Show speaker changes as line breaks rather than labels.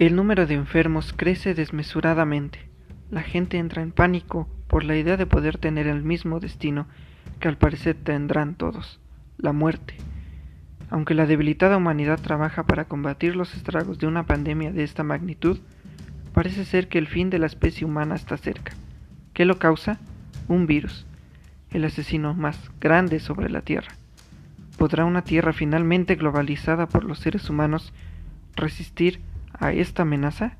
El número de enfermos crece desmesuradamente. La gente entra en pánico por la idea de poder tener el mismo destino que al parecer tendrán todos, la muerte. Aunque la debilitada humanidad trabaja para combatir los estragos de una pandemia de esta magnitud, parece ser que el fin de la especie humana está cerca. ¿Qué lo causa? Un virus, el asesino más grande sobre la Tierra. ¿Podrá una Tierra finalmente globalizada por los seres humanos resistir a esta amenaza?